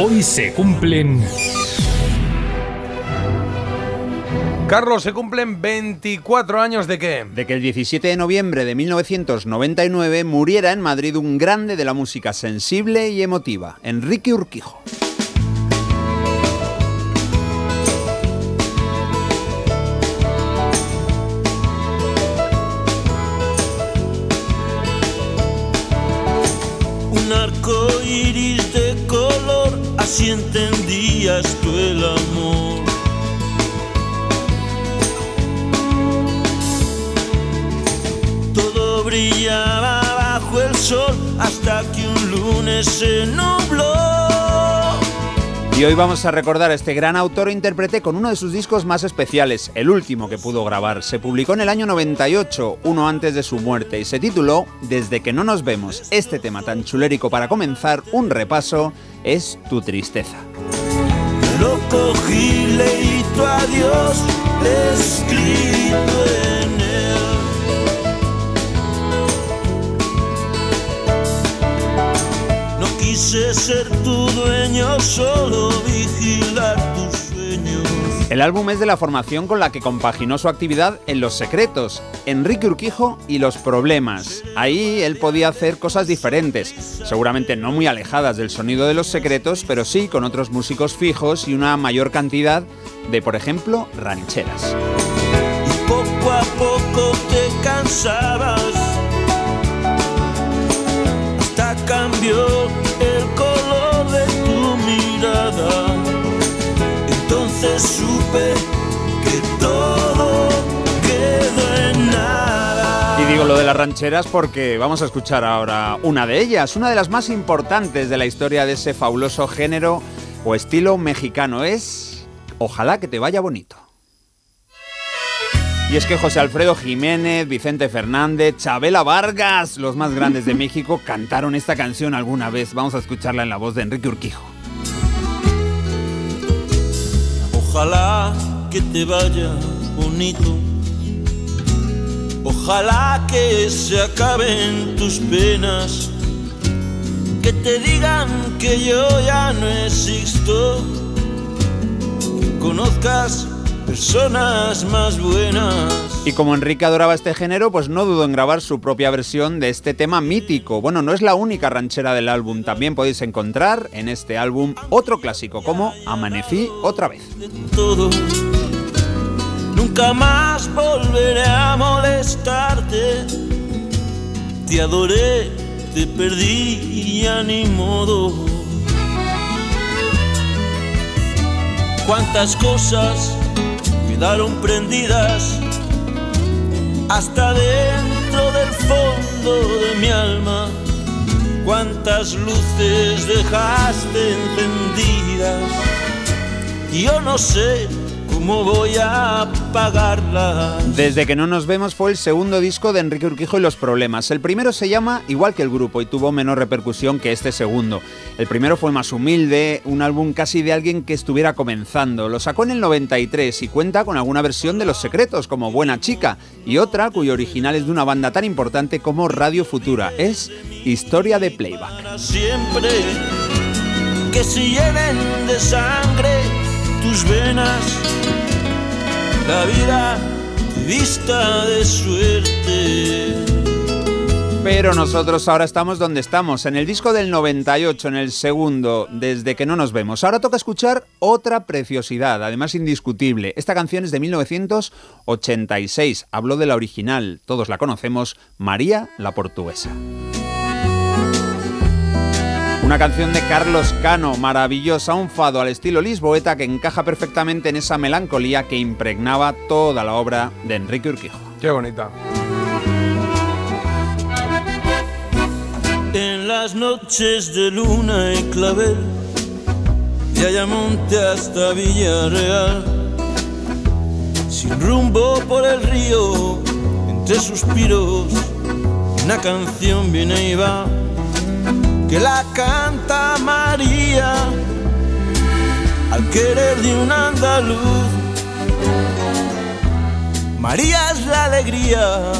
Hoy se cumplen... Carlos, se cumplen 24 años de qué? De que el 17 de noviembre de 1999 muriera en Madrid un grande de la música sensible y emotiva, Enrique Urquijo. Entendías tú el amor. Todo brillaba bajo el sol hasta que un lunes se nubló. Y hoy vamos a recordar a este gran autor e intérprete con uno de sus discos más especiales, el último que pudo grabar. Se publicó en el año 98, uno antes de su muerte, y se tituló Desde que no nos vemos. Este tema tan chulérico para comenzar un repaso es Tu tristeza. Lo cogí, leí tu adiós, escrito en él. No quise ser tu dueño, solo vigilar tus sueños. El álbum es de la formación con la que compaginó su actividad en Los Secretos, Enrique Urquijo y Los Problemas. Ahí él podía hacer cosas diferentes, seguramente no muy alejadas del sonido de Los Secretos, pero sí con otros músicos fijos y una mayor cantidad de, por ejemplo, rancheras. Y poco a poco te cansabas. Hasta cambió supe que todo quedó en nada. Y digo lo de las rancheras porque vamos a escuchar ahora una de ellas, una de las más importantes de la historia de ese fabuloso género o estilo mexicano. Es Ojalá que te vaya bonito. Y es que José Alfredo Jiménez, Vicente Fernández, Chabela Vargas, los más grandes de México, cantaron esta canción alguna vez. Vamos a escucharla en la voz de Enrique Urquijo. Ojalá que te vaya bonito. Ojalá que se acaben tus penas. Que te digan que yo ya no existo. Conozcas personas más buenas. Y como Enrique adoraba este género, pues no dudó en grabar su propia versión de este tema mítico. Bueno, no es la única ranchera del álbum, también podéis encontrar en este álbum otro clásico como Amanecí otra vez. todo. Nunca más volveré a molestarte. Te adoré, te perdí y a ni modo. Cuántas cosas quedaron prendidas hasta dentro del fondo de mi alma. Cuántas luces dejaste encendidas yo no sé cómo voy a apagarlas. Desde que no nos vemos fue el segundo disco de Enrique Urquijo y los problemas. El primero se llama igual que el grupo y tuvo menor repercusión que este segundo. El primero fue más humilde, un álbum casi de alguien que estuviera comenzando. Lo sacó en el 93 y cuenta con alguna versión de Los Secretos como Buena Chica y otra cuyo original es de una banda tan importante como Radio Futura. Es Historia de Playback. Siempre que se llenen de sangre tus venas, la vida vista de suerte. Pero nosotros ahora estamos donde estamos, en el disco del 98, en el segundo, desde que no nos vemos. Ahora toca escuchar otra preciosidad, además indiscutible. Esta canción es de 1986, habló de la original, todos la conocemos, María la Portuguesa. Una canción de Carlos Cano, maravillosa, un fado al estilo lisboeta que encaja perfectamente en esa melancolía que impregnaba toda la obra de Enrique Urquijo. Qué bonita. En las noches de luna y clavel, de Ayamonte hasta Villarreal, sin rumbo por el río, entre suspiros, una canción viene y va, que la canta María, al querer de un andaluz. María es la alegría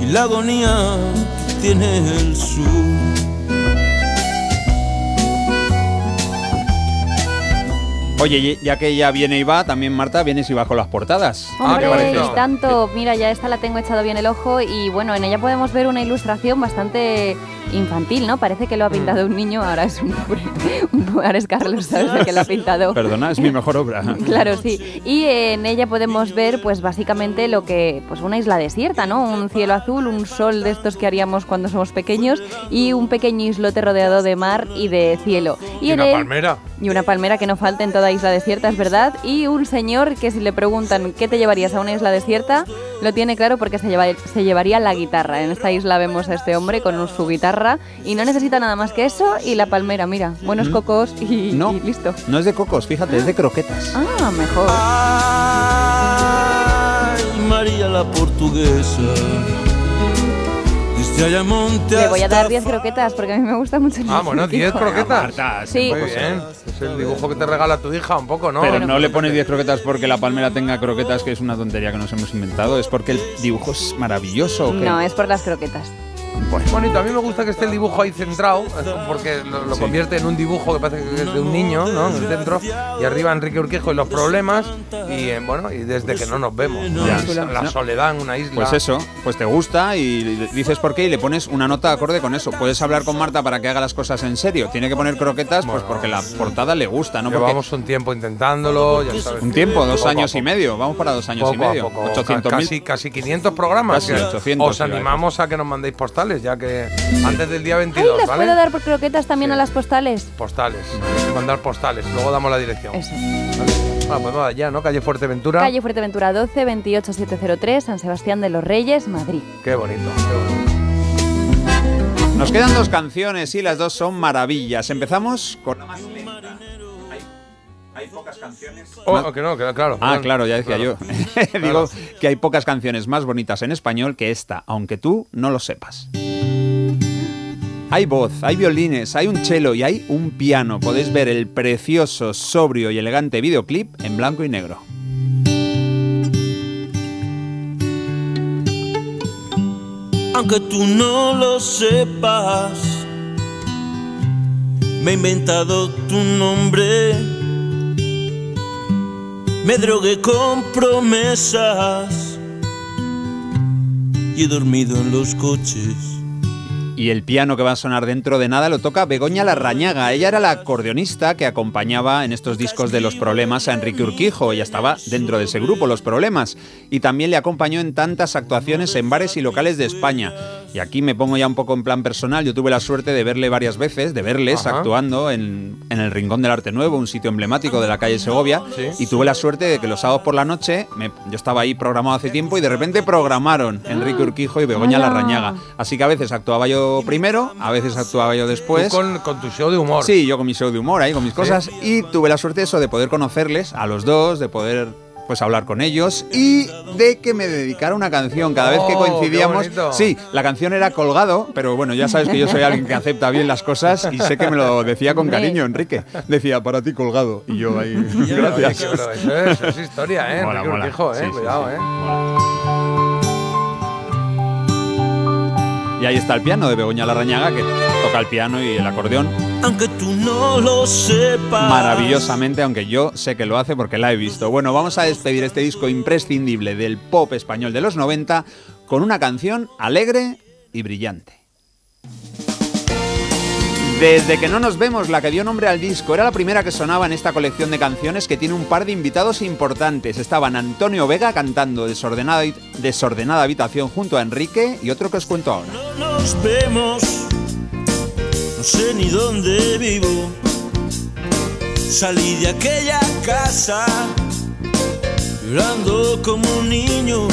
y la agonía que tiene el sur. Oye, ya que ella viene y va, también Marta, vienes y va con las portadas. Ah, Hombre, es tanto, mira, ya esta la tengo echado bien el ojo y bueno, en ella podemos ver una ilustración bastante infantil, ¿no? Parece que lo ha pintado un niño, ahora es un pobre, ahora es Carlos, ¿sabes? El que lo ha pintado. Perdona, es mi mejor obra. Claro, sí. Y en ella podemos ver, pues básicamente lo que, pues una isla desierta, ¿no? Un cielo azul, un sol de estos que haríamos cuando somos pequeños y un pequeño islote rodeado de mar y de cielo. Y en una él- palmera. y una palmera que no falta en toda isla desierta, es verdad. Y un señor que si le preguntan qué te llevarías a una isla desierta, lo tiene claro porque se, lleva- se llevaría la guitarra. En esta isla vemos a este hombre con su guitarra y no necesita nada más que eso y la palmera, mira, buenos cocos y, No, y listo. no es de cocos, fíjate, es de croquetas. Ah, mejor. Ay, María la portuguesa. Le voy a dar hasta 10 croquetas porque a mí me gusta mucho el Ah, bueno, 10 Quijote. croquetas. Marta, Sí. Muy bien. Es el dibujo que te regala tu hija un poco, ¿no? Pero Bueno. no le pones 10 croquetas porque la palmera tenga croquetas, que es una tontería que nos hemos inventado. Es porque el dibujo es maravilloso. ¿o qué? No, es por las croquetas. Es bonito, a mí me gusta que esté el dibujo ahí centrado, porque lo, lo Sí. convierte en un dibujo que parece que es de un niño, ¿no? En el centro, y arriba Enrique Urquijo y los problemas, y eh, bueno, y desde que no nos vemos, ¿no? Ya. la No. soledad en una isla. Pues eso, pues te gusta y dices por qué y le pones una nota acorde con eso. Puedes hablar con Marta para que haga las cosas en serio. Tiene que poner croquetas pues Bueno. porque la portada le gusta, ¿no? Porque Llevamos un tiempo intentándolo, ya sabes. un tiempo, dos Poco años y medio. Vamos para dos años y Poco a medio. poco, 800.000. casi, casi 500 programas. Casi que 800, Os animamos a que nos mandéis postales, ya que antes del día Ay, 22, ¿las ¿vale? puedo dar por croquetas también Sí. a las postales? Postales, hay que mandar postales, luego damos la dirección. Eso. ¿vale? Bueno, pues nada, ya, ¿no? Calle Fuerteventura. Calle Fuerteventura 12, 28703, San Sebastián de los Reyes, Madrid. Qué bonito, qué bonito. Nos quedan dos canciones y las dos son maravillas. Empezamos con la más pocas canciones. Oh, que no, que claro. Ah, claro, ya decía Claro. yo. Digo que hay pocas canciones más bonitas en español que esta, aunque tú no lo sepas. Hay voz, hay violines, hay un cello y hay un piano. Podéis ver el precioso, sobrio y elegante videoclip en blanco y negro. aunque tú no lo sepas. Me he inventado tu nombre. Me drogué con promesas. Y he dormido en los coches. Y el piano que va a sonar dentro de nada lo toca Begoña Larrañaga. Ella era la acordeonista que acompañaba en estos discos de Los Problemas a Enrique Urquijo. Ella estaba dentro de ese grupo, Los Problemas. Y también le acompañó en tantas actuaciones en bares y locales de España. Y aquí me pongo ya un poco en plan personal. Yo tuve la suerte de verle varias veces, de verles Ajá. actuando en, en el Rincón del Arte Nuevo, un sitio emblemático de la calle Segovia. Sí. Y tuve la suerte de que los sábados por la noche, me- yo estaba ahí programado hace tiempo y de repente programaron Enrique Urquijo y Begoña ¡Hala! Larrañaga. Así que a veces actuaba yo primero, a veces actuaba yo Tú después. con, con tu show de humor. Sí, yo con mi show de humor ahí, con mis cosas. Y tuve la suerte eso de poder conocerles a los dos, de poder pues hablar con ellos y de que me dedicara una canción cada vez que Oh, coincidíamos. Sí, la canción era colgado, pero bueno, ya sabes que yo soy alguien que acepta bien las cosas y sé que me lo decía con cariño, Enrique. Decía, para ti colgado. Y yo ahí, Oye, gracias. qué bueno, eso, es, eso es historia, ¿eh? Mola, Enrique mola. Urquijo, ¿eh? Sí, Cuidado, sí. ¿eh? Y ahí está el piano de Begoña Larrañaga, que toca el piano y el acordeón Aunque tú no lo sepas. maravillosamente, aunque yo sé que lo hace porque la he visto. Bueno, vamos a despedir este disco imprescindible del pop español de los 90 con una canción alegre y brillante. Desde que no nos vemos, la que dio nombre al disco, era la primera que sonaba en esta colección de canciones que tiene un par de invitados importantes. Estaban Antonio Vega cantando Desordenada, Habitación junto a Enrique y otro que os cuento ahora. No nos vemos, no sé ni dónde vivo. Salí de aquella casa llorando como un niño.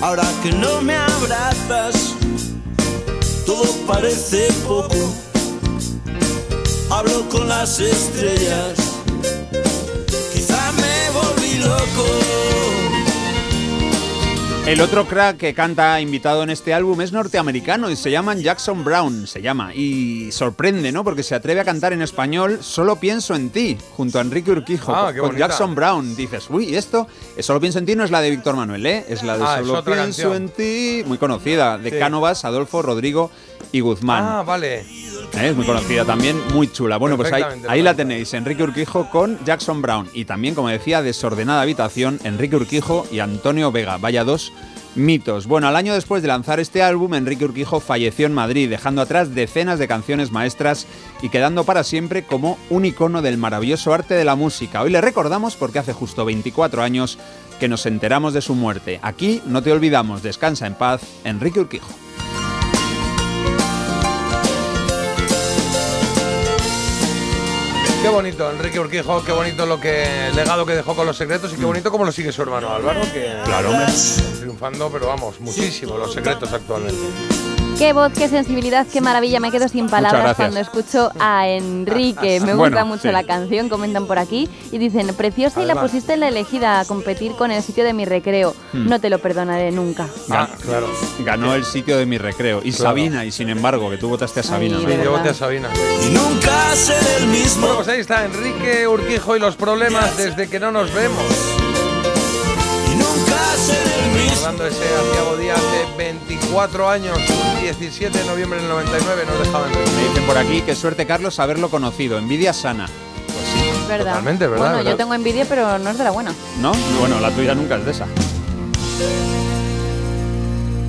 Ahora que no me abrazas, todo parece poco. Hablo con las estrellas, quizá me volví loco. El otro crack que canta invitado en este álbum es norteamericano y se llaman Jackson Brown, se llama. Y sorprende, ¿no? Porque se atreve a cantar en español Solo pienso en ti, junto a Enrique Urquijo. Ah, con- con. Jackson Brown. Dices, uy, ¿y esto? Eh, Solo pienso en ti no es la de Víctor Manuel, ¿eh? Es la de Ah, Solo pienso canción. en ti, muy conocida, de Sí. Cánovas, Adolfo, Rodrigo y Guzmán. Ah, vale. ¿Eh? es muy conocida también, muy chula. Bueno, pues ahí, ahí la tenéis, Enrique Urquijo con Jackson Brown. Y también, como decía, Desordenada Habitación, Enrique Urquijo y Antonio Vega. Vaya dos mitos. Bueno, al año después de lanzar este álbum, Enrique Urquijo falleció en Madrid, dejando atrás decenas de canciones maestras y quedando para siempre como un icono del maravilloso arte de la música. Hoy le recordamos porque hace justo 24 años que nos enteramos de su muerte. Aquí no te olvidamos, descansa en paz, Enrique Urquijo. Qué bonito, Enrique Urquijo, qué bonito lo que el legado que dejó con los secretos y qué bonito cómo lo sigue su hermano Álvaro, que Claro, hombre. triunfando, pero vamos, muchísimo los secretos actualmente. Qué voz, qué sensibilidad, qué maravilla. Me quedo sin palabras cuando escucho a Enrique. Me gusta Bueno, mucho sí. la canción, comentan por aquí. Y dicen, preciosa y la pusiste en la elegida a competir con el sitio de mi recreo. Hmm. No te lo perdonaré nunca. Ah, claro. Ganó el sitio de mi recreo. Y Claro. Sabina, y sin embargo, que tú votaste a Sabina. Ay, ¿no? Sí, yo voté a. Sabina. y nunca seré el mismo. Bueno, pues ahí está Enrique Urquijo y los problemas desde que no nos vemos. Y nunca seré el mismo. Recordando ese aciago día hace 24 años, 17 de noviembre del 99, nos dejaba Enrique. Me dicen por aquí que suerte, Carlos, haberlo conocido. Envidia sana. Pues sí, verdad. Totalmente, ¿verdad? Bueno, ¿verdad? yo tengo envidia, pero no es de la buena. ¿no? Bueno, la tuya nunca es de esa.